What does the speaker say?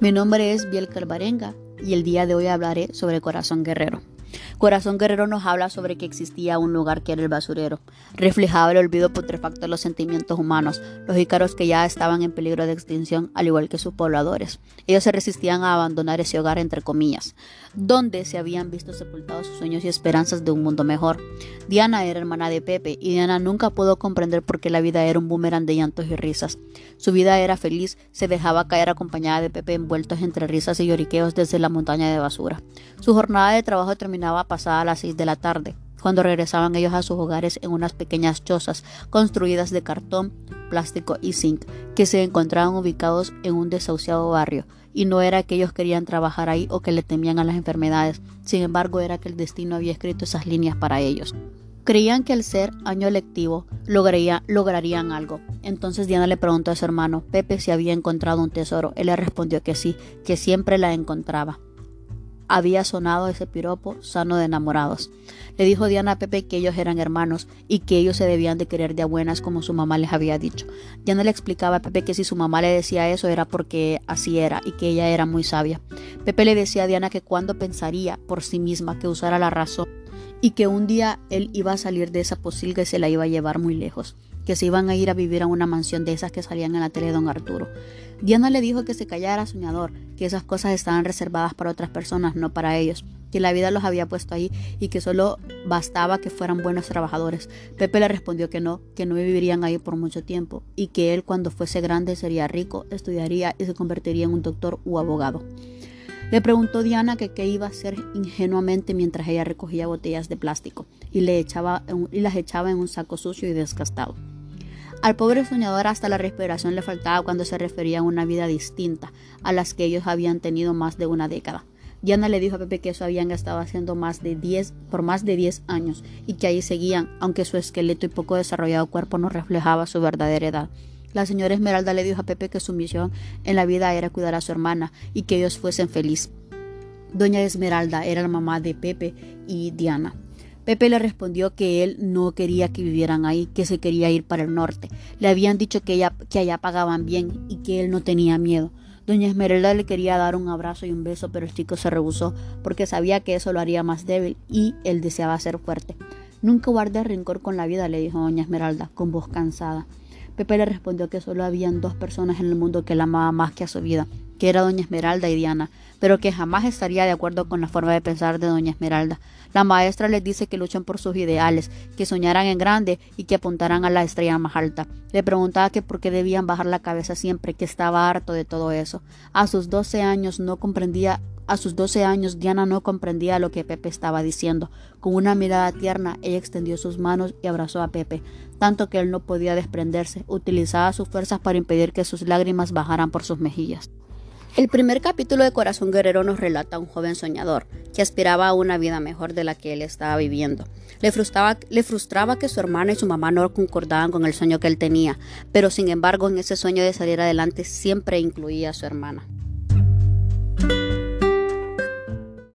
Mi nombre es Biel Calvarenga y el día de hoy hablaré sobre Corazón Guerrero. Corazón Guerrero nos habla sobre que existía un lugar que era el basurero. Reflejaba el olvido putrefacto de los sentimientos humanos, los ícaros que ya estaban en peligro de extinción, al igual que sus pobladores. Ellos se resistían a abandonar ese hogar, entre comillas, donde se habían visto sepultados sus sueños y esperanzas de un mundo mejor. Diana era hermana de Pepe y Diana nunca pudo comprender por qué la vida era un boomerang de llantos y risas. Su vida era feliz, se dejaba caer acompañada de Pepe envueltos entre risas y lloriqueos desde la montaña de basura. Su jornada de trabajo terminaba pasada las seis de la tarde, cuando regresaban ellos a sus hogares en unas pequeñas chozas construidas de cartón, plástico y zinc, que se encontraban ubicados en un desahuciado barrio, y no era que ellos querían trabajar ahí o que le temían a las enfermedades, sin embargo era que el destino había escrito esas líneas para ellos. Creían que al ser año lectivo lograrían algo. Entonces Diana le preguntó a su hermano Pepe si había encontrado un tesoro. Él le respondió que sí, que siempre la encontraba había sonado ese piropo sano de enamorados. Le dijo Diana a Pepe que ellos eran hermanos y que ellos se debían de querer de a buenas como su mamá les había dicho. Diana le explicaba a Pepe que si su mamá le decía eso era porque así era y que ella era muy sabia. Pepe le decía a Diana que cuando pensaría por sí misma que usara la razón y que un día él iba a salir de esa posilga y se la iba a llevar muy lejos que se iban a ir a vivir a una mansión de esas que salían en la tele de don Arturo. Diana le dijo que se callara soñador, que esas cosas estaban reservadas para otras personas, no para ellos, que la vida los había puesto ahí y que solo bastaba que fueran buenos trabajadores. Pepe le respondió que no, que no vivirían ahí por mucho tiempo y que él cuando fuese grande sería rico, estudiaría y se convertiría en un doctor u abogado. Le preguntó Diana que qué iba a hacer ingenuamente mientras ella recogía botellas de plástico y, le echaba y las echaba en un saco sucio y desgastado. Al pobre soñador hasta la respiración le faltaba cuando se refería a una vida distinta a las que ellos habían tenido más de una década. Diana le dijo a Pepe que eso habían estado haciendo más de 10 por más de 10 años y que ahí seguían, aunque su esqueleto y poco desarrollado cuerpo no reflejaba su verdadera edad. La señora Esmeralda le dijo a Pepe que su misión en la vida era cuidar a su hermana y que ellos fuesen felices. Doña Esmeralda era la mamá de Pepe y Diana. Pepe le respondió que él no quería que vivieran ahí, que se quería ir para el norte. Le habían dicho que, que allá pagaban bien y que él no tenía miedo. Doña Esmeralda le quería dar un abrazo y un beso, pero el chico se rehusó porque sabía que eso lo haría más débil y él deseaba ser fuerte. Nunca guarde rencor con la vida, le dijo Doña Esmeralda, con voz cansada. Pepe le respondió que solo habían dos personas en el mundo que la amaba más que a su vida, que era Doña Esmeralda y Diana, pero que jamás estaría de acuerdo con la forma de pensar de Doña Esmeralda. La maestra les dice que luchen por sus ideales, que soñaran en grande y que apuntaran a la estrella más alta. Le preguntaba que por qué debían bajar la cabeza siempre, que estaba harto de todo eso. A sus doce años no comprendía a sus doce años, Diana no comprendía lo que Pepe estaba diciendo. Con una mirada tierna, ella extendió sus manos y abrazó a Pepe, tanto que él no podía desprenderse. Utilizaba sus fuerzas para impedir que sus lágrimas bajaran por sus mejillas. El primer capítulo de Corazón Guerrero nos relata a un joven soñador que aspiraba a una vida mejor de la que él estaba viviendo. Le frustraba, que su hermana y su mamá no concordaban con el sueño que él tenía, pero sin embargo en ese sueño de salir adelante siempre incluía a su hermana.